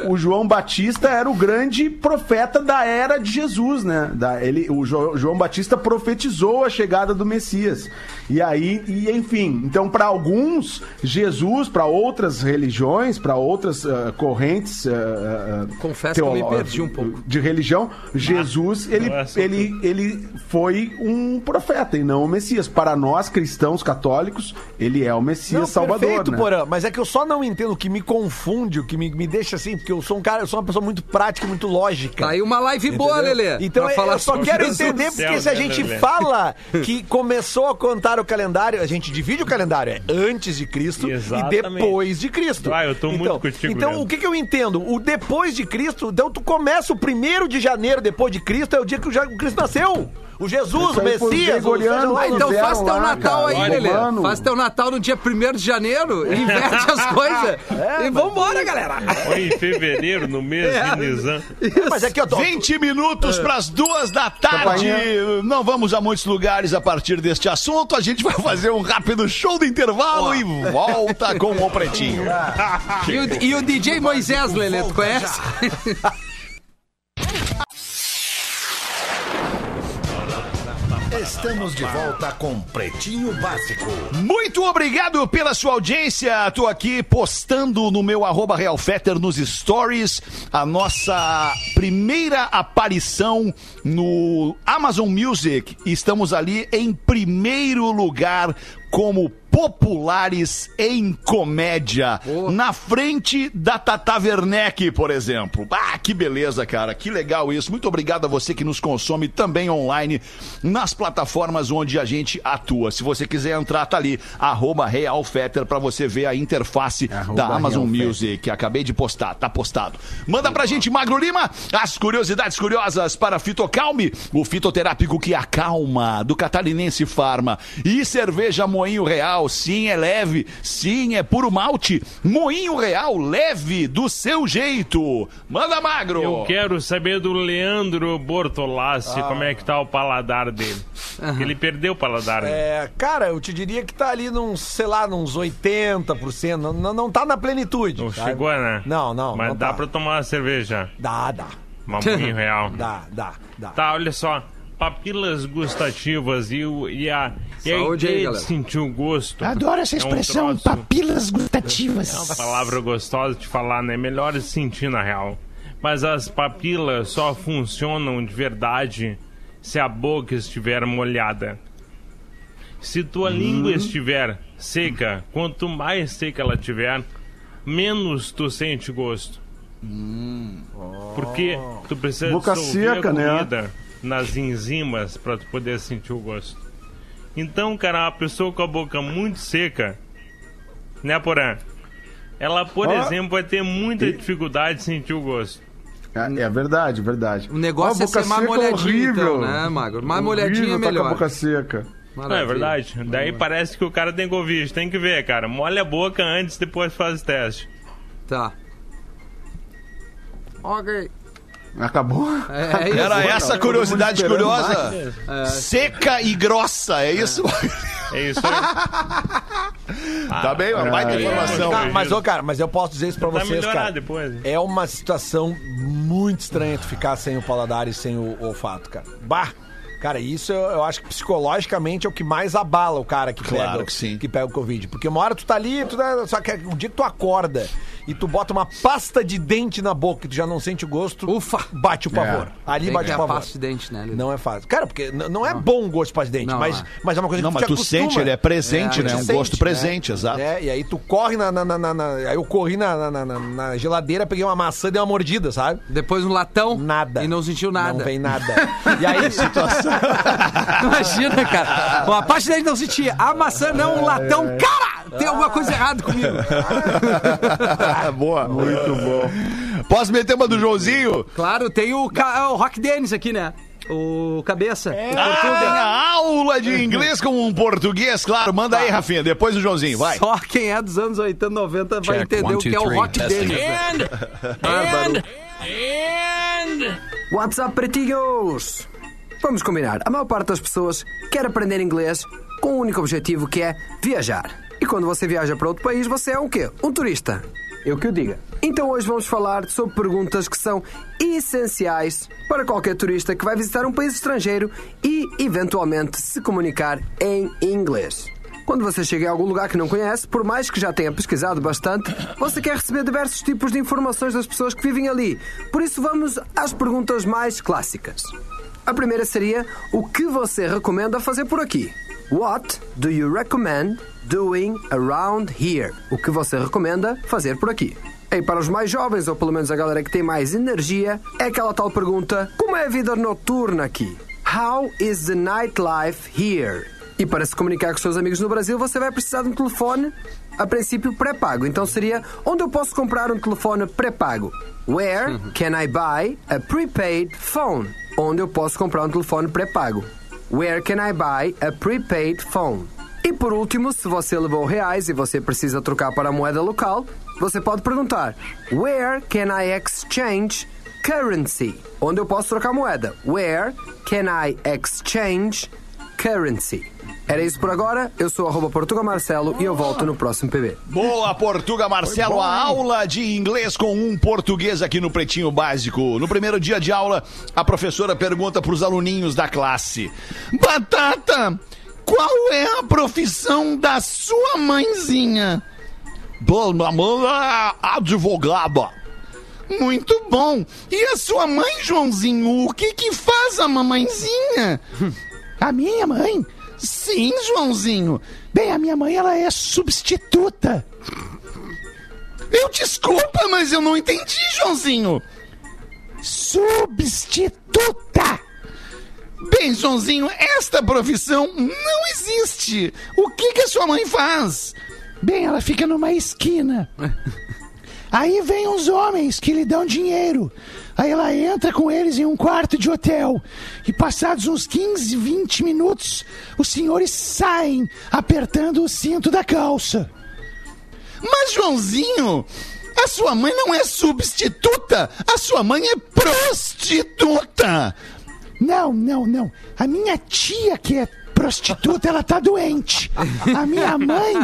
o João Batista era o grande profeta da era de Jesus, né? Da, ele, o Jo- João Batista profetizou a chegada do Messias. E aí, e enfim, então para alguns, Jesus, para outras religiões, para outras ah, correntes ah, ah, Confesso que eu me perdi um pouco. de religião, Jesus, ele, não é ele, ele foi um profeta e não o Messias. Para nós cristãos católicos, ele é o Messias Salvador, perfeito, né? Porã, mas é que eu só não entendo o que me confunde, o que me, me deixa assim, porque eu sou um cara, eu sou uma pessoa muito prática, muito lógica. Tá aí uma live boa, Entendeu? Lelê. Então pra eu falar só quero Jesus. entender, porque se a Céu, né, gente Lelê? fala que começou a contar o calendário, a gente divide o calendário, é antes de Cristo Exatamente. e depois de Cristo. Ah, eu tô muito então, contigo, Então, Leandro. o que, que eu entendo? O depois de Cristo, então tu começa o primeiro de janeiro depois de Cristo, é o dia que o Cristo nasceu. O Jesus, o Messias, o Ah, então faz teu lá, Natal cara, aí, Lelê. Faz teu Natal no dia 1 de janeiro, inverte as coisas. e vambora, galera. Foi em fevereiro, no mês É. de Nizam. Mas aqui, ó, tô- 20 minutos para as duas da tarde. Campainha. Não vamos a muitos lugares a partir deste assunto. A gente vai fazer um rápido show do intervalo e volta com o Pretinho. E o, e o DJ Moisés, Lelê, tu conhece? Estamos de volta com Pretinho Básico. Muito obrigado pela sua audiência. Tô aqui postando no meu arroba Realfetter nos stories a nossa primeira aparição no Amazon Music. Estamos ali em primeiro lugar como populares em comédia. Na frente da Tata Werneck, por exemplo. Ah, que beleza, cara. Que legal isso. Muito obrigado a você que nos consome também online nas plataformas onde a gente atua. Se você quiser entrar, tá ali, arroba Realfetter, pra você ver a interface Arroba da Amazon Realfetter. Music. Acabei de postar, tá postado. Manda pra gente, Magro Lima, as curiosidades curiosas para Fitocalme, o fitoterápico que acalma, do Catarinense Farma. E cerveja Moinho Real, sim, é leve, sim, é puro malte. Moinho Real, leve, do seu jeito. Manda, Magro! Eu quero saber do Leandro Bortolassi, como é que tá o paladar dele. Ele perdeu o paladar. né? É, cara, eu te diria que tá ali num, sei lá, nos 80%. Não, não, não tá na plenitude. Não sabe? chegou, né? Não, não. Mas não dá tá. pra tomar uma cerveja. Dá, dá. Mamunho real. Dá, dá, dá. Tá, olha só. Papilas gustativas e, o, e a, e Saúde aí, ideia de galera. sentir o gosto. Adoro essa É um expressão, troço- papilas gustativas. É uma palavra gostosa de falar, né? Melhor de sentir na real. Mas as papilas só funcionam de verdade se a boca estiver molhada. Se tua língua estiver seca, quanto mais seca ela tiver, menos tu sente gosto. Porque tu precisa Boca seca, a né? comida nas enzimas para tu poder sentir o gosto. Então, cara, uma pessoa com a boca muito seca, né, Porã? Ela, por Ó. exemplo, vai ter muita dificuldade de sentir o gosto. É, é verdade, verdade. O negócio Ó, é ser boca mais seca molhadinho, então, horrível. né, Magro? Mais molhadinho é tá com a melhor. boca seca. Não, é Maravilha. verdade. Daí parece que o cara tem Covid. Tem que ver, cara. Molha a boca antes, depois faz o teste. Tá. Ok. Acabou? É, é. Era essa a curiosidade curiosa? Seca e grossa, é isso? É isso aí. tá bem, uma baita Ai, informação. Tá, mas, ô, cara, mas eu posso dizer isso pra Vai vocês, cara. depois. né? É uma situação muito estranha tu ficar sem o paladar e sem o olfato, cara. Bah! Cara, isso eu, eu acho que psicologicamente é o que mais abala o cara que Claro pega, que sim. que pega o Covid. Porque uma hora tu tá ali, tu dá- só que o dia que tu acorda e tu bota uma pasta de dente na boca e tu já não sente o gosto, Ufa! bate o pavor. Ali Tem bate que o é pavor. pasta de dente, né? Lili? Não é fácil. Cara, porque n- não é bom o gosto de pasta de dente, Não, mas, é. mas é uma coisa Não, que mas tu tu te acostuma. sente, ele é presente, É, né? Tu Um sente, gosto presente, né? exato. É, e aí tu corre na. na, na, na- na- aí eu corri na, na, na- na- na geladeira, peguei uma maçã e dei uma mordida, sabe? Depois um latão. Nada. E não sentiu nada. Não vem nada. E aí, Imagina, cara. Uma parte dele não sentia. A maçã não, um latão. Cara, tem alguma coisa errada comigo. Boa. Muito bom. Posso meter uma do Joãozinho? Claro, tem o, ca- o Rock Dennis aqui, né? O cabeça. Ah, aula de inglês com um português, claro. Manda aí, Rafinha. Depois o Joãozinho, vai. Só quem é dos anos 80, 90 vai Check, entender one, o que two, é o three. Rock Testing. Dennis. né? Bárbaro. What's up, pretinhos? Vamos combinar. A maior parte das pessoas quer aprender inglês com um único objetivo que é viajar. E quando você viaja para outro país, você é um quê? Um turista. Eu que o diga. Então hoje vamos falar sobre perguntas que são essenciais para qualquer turista que vai visitar um país estrangeiro e, eventualmente, se comunicar em inglês. Quando você chega em algum lugar que não conhece, por mais que já tenha pesquisado bastante, você quer receber diversos tipos de informações das pessoas que vivem ali. Por isso vamos às perguntas mais clássicas. A primeira seria: o que você recomenda fazer por aqui? What do you recommend doing around here? O que você recomenda fazer por aqui? E para os mais jovens, ou pelo menos a galera que tem mais energia, é aquela tal pergunta: como é a vida noturna aqui? How is the nightlife here? E para se comunicar com seus amigos no Brasil, você vai precisar de um telefone, a princípio pré-pago. Então seria: onde eu posso comprar um telefone pré-pago? Where can I buy a prepaid phone? Onde eu posso comprar um telefone pré-pago? Where can I buy a prepaid phone? E por último, se você levou reais e você precisa trocar para a moeda local, você pode perguntar: Where can I exchange currency? Onde eu posso trocar moeda? Where can I exchange currency? Era isso por agora. Eu sou arroba Portugal Marcelo e eu volto no próximo PB. Boa, Portuga Marcelo, a aula de inglês com um português aqui no Pretinho Básico. No primeiro dia de aula, a professora pergunta para os aluninhos da classe: Batata, qual é a profissão da sua mãezinha? Bom, minha mãe é advogada. Muito bom. E a sua mãe, Joãozinho, o que que faz a mamãezinha? A minha mãe? Sim, Joãozinho. Bem, a minha mãe, ela é substituta. Eu desculpa, mas eu não entendi, Joãozinho. Substituta. Bem, Joãozinho, esta profissão não existe. O que que a sua mãe faz? Bem, ela fica numa esquina. Aí vem uns homens que lhe dão dinheiro. Aí ela entra com eles em um quarto de hotel. E passados uns 15, 20 minutos, os senhores saem apertando o cinto da calça. Mas, Joãozinho, a sua mãe não é substituta. A sua mãe é prostituta. Não, não, não. A minha tia que é prostituta, ela tá doente. A minha mãe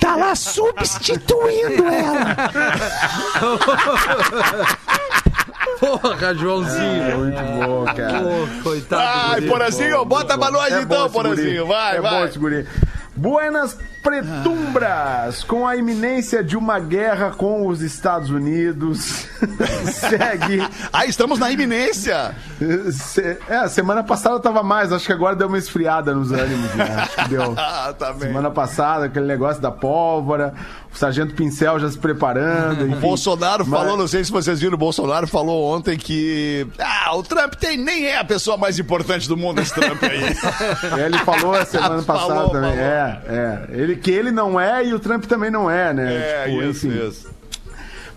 tá lá substituindo ela. Porra, Joãozinho. É muito bom, cara. Pô, coitado. Ai. Porazinho, bota pra nós É então, bom esse Porazinho. Vai, é vai. Bom. Buenas Pretumbras, com a iminência de uma guerra com os Estados Unidos, segue. Ah, estamos na iminência. Se- É, semana passada tava mais, acho que agora deu uma esfriada nos ânimos, né? Acho que deu. Ah, tá bem. Semana passada, aquele negócio da pólvora, o Sargento Pincel já se preparando. enfim. Bolsonaro Mas- falou, não sei se vocês viram, o Bolsonaro falou ontem que. Ah, o Trump tem, nem é a pessoa mais importante do mundo, esse Trump aí. Ele falou a semana passada Falou, também. falou. É, é. Ele, que ele não é e o Trump também não é, né? É, Tipo, isso, enfim. isso.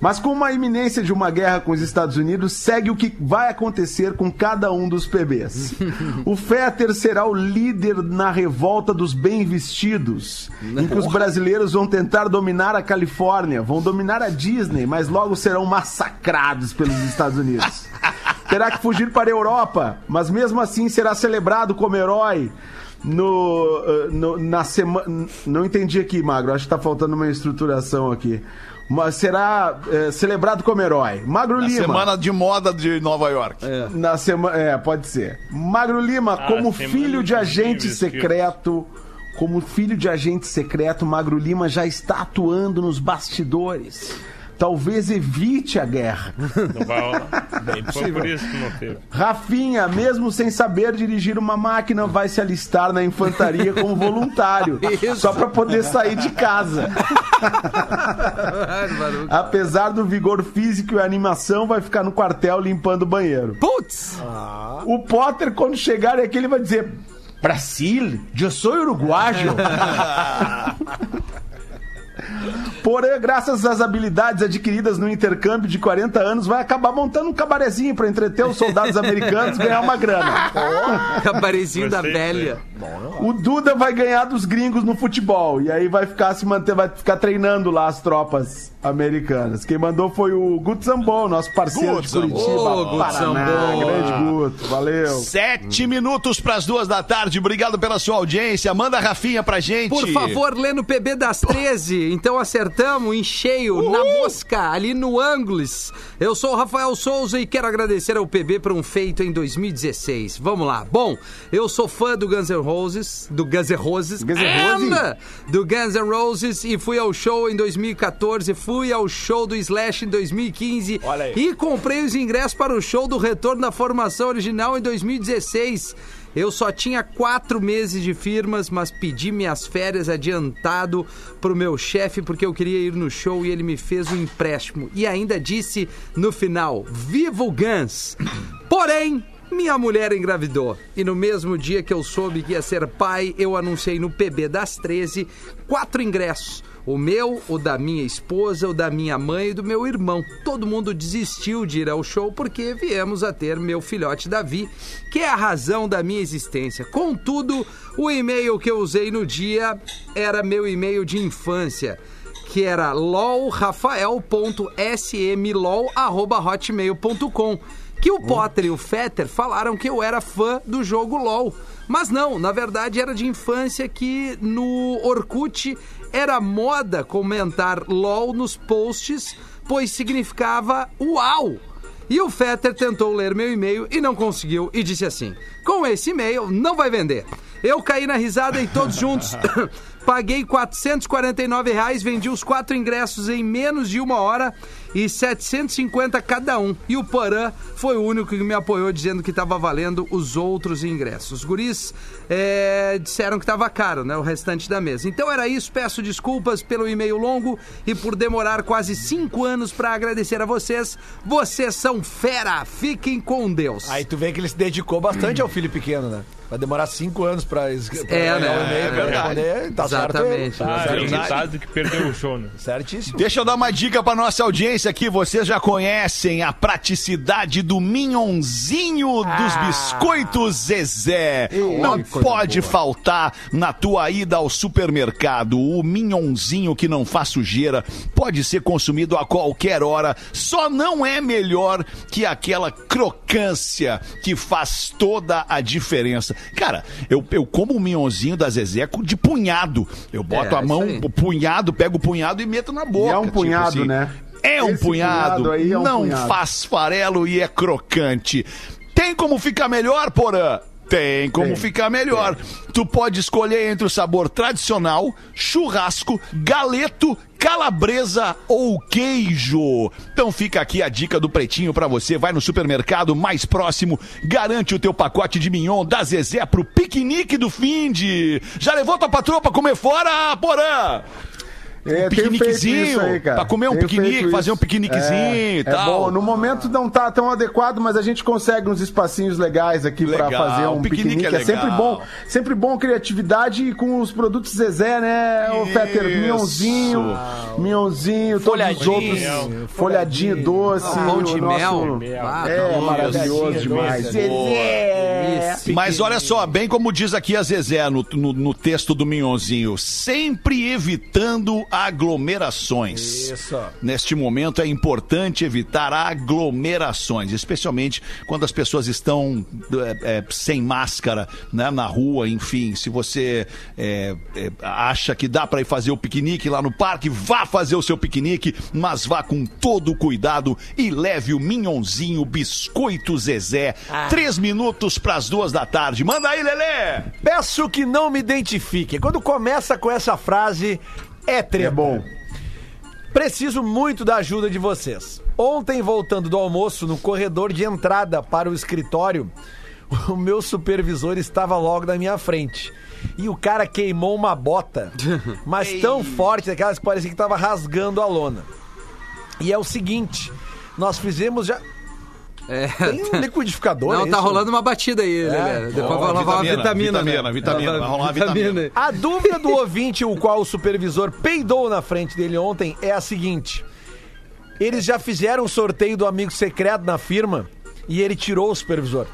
Mas com uma iminência de uma guerra com os Estados Unidos, segue o que vai acontecer com cada um dos PBs. o Fetter será o líder na revolta dos bem vestidos, em que os brasileiros vão tentar dominar a Califórnia, vão dominar a Disney, mas logo serão massacrados pelos Estados Unidos. Terá que fugir para a Europa, mas mesmo assim será celebrado como herói. No, eh, no- na semana. Não entendi aqui, Magro. Acho que tá faltando uma estruturação aqui. Mas será eh, celebrado como herói. Magro Na Lima. semana de moda de Nova York. Na semana. É, pode ser. Magro Lima, Ah, como filho de agente secreto. Como filho de agente secreto, Magro Lima já está atuando nos bastidores. Talvez evite a guerra. Não vai rolar. Foi por isso que não teve. Rafinha, mesmo sem saber dirigir uma máquina, vai se alistar na infantaria como voluntário. Só para poder sair de casa. Apesar do vigor físico e animação, vai ficar no quartel limpando o banheiro. Putz! O Potter, quando chegar aqui, ele vai dizer: Brasil, eu sou uruguaio. Porém, graças às habilidades adquiridas no intercâmbio de 40 anos, vai acabar montando um cabarezinho para entreter os soldados americanos e ganhar uma grana. Cabarezinho da velha. O Duda vai ganhar dos gringos no futebol. E aí vai ficar se manter, vai ficar treinando lá as tropas americanas. Quem mandou foi o Guto Zambon, nosso parceiro Guto de. Curitiba. Ô, Guto Paraná. Zambon. Grande Guto, valeu. Sete minutos pras duas da tarde. Obrigado pela sua audiência. Manda a Rafinha pra gente. Por favor, lê no PB das 13. Então acertamos em cheio, na mosca, ali no Angles. Eu sou o Rafael Souza e quero agradecer ao PB por um feito em 2016. Vamos lá. Bom, eu sou fã do Guns N' Roses, do Guns N' Roses, Guns N' Roses? do Guns N' Roses e fui ao show em 2014, fui ao show do Slash em 2015 Olha aí. e comprei os ingressos para o show do retorno da formação original em 2016. Eu só tinha quatro meses de firmas, mas pedi minhas férias adiantado pro meu chefe porque eu queria ir no show e ele me fez um empréstimo. E ainda disse no final: Viva o Guns! Porém, minha mulher engravidou. E no mesmo dia que eu soube que ia ser pai, eu anunciei no PB das 13 quatro ingressos. O meu, o da minha esposa, o da minha mãe e do meu irmão. Todo mundo desistiu de ir ao show porque viemos a ter meu filhote Davi, que é a razão da minha existência. Contudo, o e-mail que eu usei no dia era meu e-mail de infância que era lolrafael.smlol.hotmail.com que o Potter e o Fetter falaram que eu era fã do jogo LOL. Mas não, na verdade era de infância que no Orkut era moda comentar LOL nos posts, pois significava uau. E o Fetter tentou ler meu e-mail e não conseguiu e disse assim: com esse e-mail não vai vender. Eu caí na risada e todos juntos paguei 449 reais, vendi os quatro ingressos em menos de uma hora e 750 cada um. E o Porã foi o único que me apoiou dizendo que estava valendo os outros ingressos. Os guris é, disseram que estava caro, né? O restante da mesa. Então era isso. Peço desculpas pelo e-mail longo e por demorar quase cinco anos para agradecer a vocês. Vocês são fera. Fiquem com Deus. Aí tu vê que ele se dedicou bastante ao filho pequeno, né? Vai demorar cinco anos pra, es- pra É, ganhar né? o e-mail, É verdade. Tá. Exatamente. Tá Ah, é certo. irritado que perdeu o show, né? Certíssimo. Deixa eu dar uma dica pra nossa audiência aqui. Vocês já conhecem a praticidade do minhonzinho dos biscoitos Zezé. Não pode faltar na tua ida ao supermercado. O minhonzinho que não faz sujeira pode ser consumido a qualquer hora. Só não é melhor que aquela crocância que faz toda a diferença. Cara, eu, eu como o minhonzinho da Zezé de punhado. Eu boto É, a mão, o punhado, pego o punhado e meto na boca. E é um tipo punhado, assim. né? É um Esse punhado, punhado aí é um não punhado. faz farelo e é crocante. Tem como ficar melhor, Porã? Tem como Tem, ficar melhor. Tu pode escolher entre o sabor tradicional, churrasco, galeto, calabresa ou queijo. Então fica aqui a dica do Pretinho pra você. Vai no supermercado mais próximo, garante o teu pacote de mignon da Zezé pro piquenique do finde. Já levou tua patroa pra comer fora, Porã? É, Um piqueniquezinho, aí, pra comer um piquenique, fazer um piqueniquezinho é, e tal. É bom, no momento não tá tão adequado, mas a gente consegue uns espacinhos legais aqui pra Legal, fazer um piquenique piquenique. é É, sempre bom, sempre bom criatividade e com os produtos Zezé, né, o Fetter? Isso. Minhãozinho, minhãozinho, todos os Folhadinho. outros, folhadinho doce. Pão de nosso- mel. Ah, É, maravilhoso demais. Zezé! Mas olha só, bem como diz aqui a Zezé no, no, no texto do Minhonzinho, sempre evitando aglomerações. Isso. Neste momento é importante evitar aglomerações, especialmente quando as pessoas estão é, é, sem máscara né, na rua, enfim. Se você é, é, acha que dá para ir fazer o piquenique lá no parque, vá fazer o seu piquenique, mas vá com todo o cuidado e leve o Minhonzinho Biscoito Zezé. Três minutos para as duas da tarde. Manda aí, Lelê! Peço que não me identifique. Quando começa com essa frase, é. É bom. Preciso muito da ajuda de vocês. Ontem, voltando do almoço, no corredor de entrada para o escritório, o meu supervisor estava logo na minha frente. E o cara queimou uma bota, mas tão forte, daquelas que parecia que estava rasgando a lona. E é o seguinte, nós fizemos já... É. Tem um liquidificador, Não, é tá isso? rolando uma batida aí, Lelê. Depois vai rolar uma vitamina, né? vitamina, vitamina, vai rolar uma vitamina. A dúvida do ouvinte, o qual o supervisor peidou na frente dele ontem, é a seguinte: eles já fizeram o sorteio do amigo secreto na firma e ele tirou o supervisor.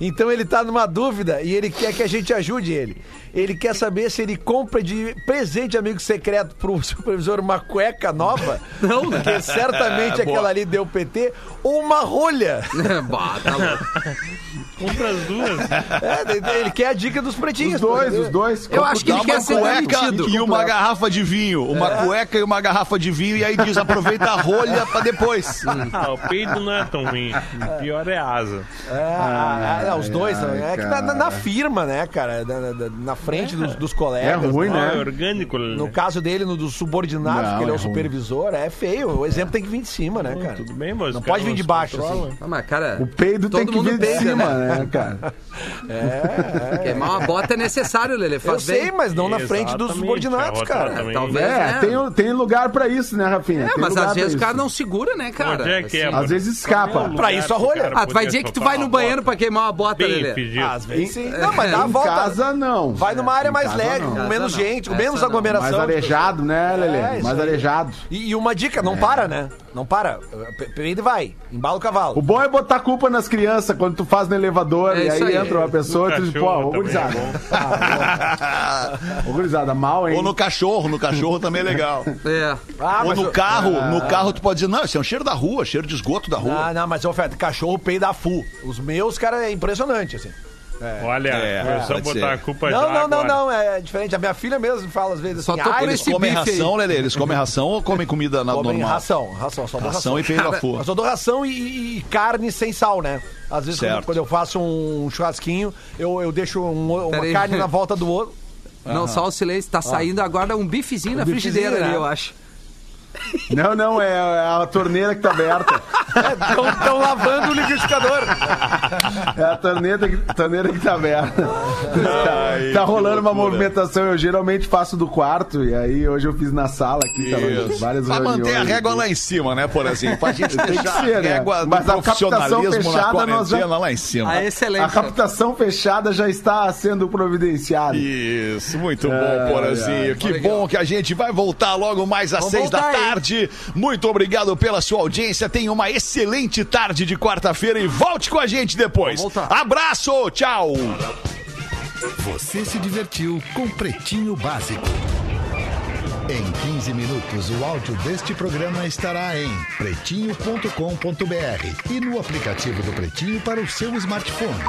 Então ele tá numa dúvida e ele quer que a gente ajude ele. Ele quer saber se ele compra de presente amigo secreto pro supervisor uma cueca nova. Não, né? Porque certamente É, aquela ali deu PT, ou uma rolha. Bah, tá louco. Compra as duas. É, ele quer a dica dos pretinhos. Os dois, os dois. Eu acho que ele quer uma ser cueca demitido. e uma garrafa de vinho. Uma cueca e uma garrafa de vinho. E aí diz, aproveita a rolha pra depois. Ah, o peido não é tão ruim. O pior é a asa. É, ah, ah, os dois. ai, é que na, na- na firma, né, cara? Na, na- na frente dos, dos colegas. É ruim, né? Ah, é né? orgânico, Lelê. No caso dele, no dos subordinados, Não, que ele é o é supervisor, é feio. O exemplo tem que vir de cima, né, cara? Tudo bem, mas Não pode vir de baixo, assim. Ah, mas, cara, O peido tem todo que mundo vir de cima, né? Né, cara? queimar uma bota é necessário, Lelê. Eu sei, mas não na frente dos Exatamente, subordinados, outra cara. também. Talvez. É, né? tem, tem lugar pra isso, né, Rafinha? É, Tem mas lugar às vezes o cara não segura, né, cara? Onde é que é, Assim. Às vezes escapa. Pra isso a rolha. Ah, tu vai dizer que tu vai no banheiro pra queimar uma bota, Bem fedido. Às vezes sim. Não, mas dá a Em volta. casa, não. Vai numa área Em mais leve, com menos gente, com menos aglomeração. Mais arejado, né, Lelê? É, isso mais arejado. E, uma dica, não para, né? Não para. Peida e vai. Embala o cavalo. O bom é botar culpa nas crianças quando tu faz no elevador elevador, É e aí, isso aí. entra uma pessoa e tu diz, pô, ô também gurizada. é Ô gurizada, mal, hein? Ou no cachorro, no cachorro também é legal. É. Ah, Ou no eu- carro, no carro tu pode dizer, não, esse é um cheiro da rua, cheiro de esgoto da rua. Ah, não, mas, ô, Feta, cachorro peida fu. Os meus, cara, é impressionante, assim. Olha, É, começou a botar a culpa Não, já não, não, agora. não, é diferente. A minha filha mesmo fala às vezes Só assim, tô ah, por eles esse Comem bife aí. ração, Lelê? Eles comem ração ou comem comida na, comem normal? ração, ração, só dou Ração ração. e peida fu. Mas eu dou ração e, e carne sem sal, né? Às vezes, quando, quando eu faço um churrasquinho, eu, eu deixo um- uma Pera aí. carne na volta do outro. Não, só o silêncio. Tá saindo agora um bifezinho na bifezinho, frigideira ali, né? eu acho. Não, não, é a torneira que tá aberta. Estão lavando o liquidificador. É a torneira que, torneira que tá aberta. tá tá rolando uma movimentação. Eu geralmente faço do quarto, e aí hoje eu fiz na sala aqui, tava Isso. várias Pra manter a reuniões régua aqui. lá em cima, né, por exemplo? Pra gente deixar ser, a né? régua do Mas a captação fechada, nós já- lá em cima. A A captação fechada já está sendo providenciada. Isso, muito Ai, bom, Porazinho. ai. Que bom que a gente vai voltar logo mais às Vamos seis da hein? Tarde. Muito obrigado pela sua audiência. Tenha uma excelente tarde de quarta-feira e volte com a gente depois. Abraço, tchau. Você se divertiu com Pretinho Básico. Em 15 minutos, o áudio deste programa estará em pretinho.com.br e no aplicativo do Pretinho para o seu smartphone.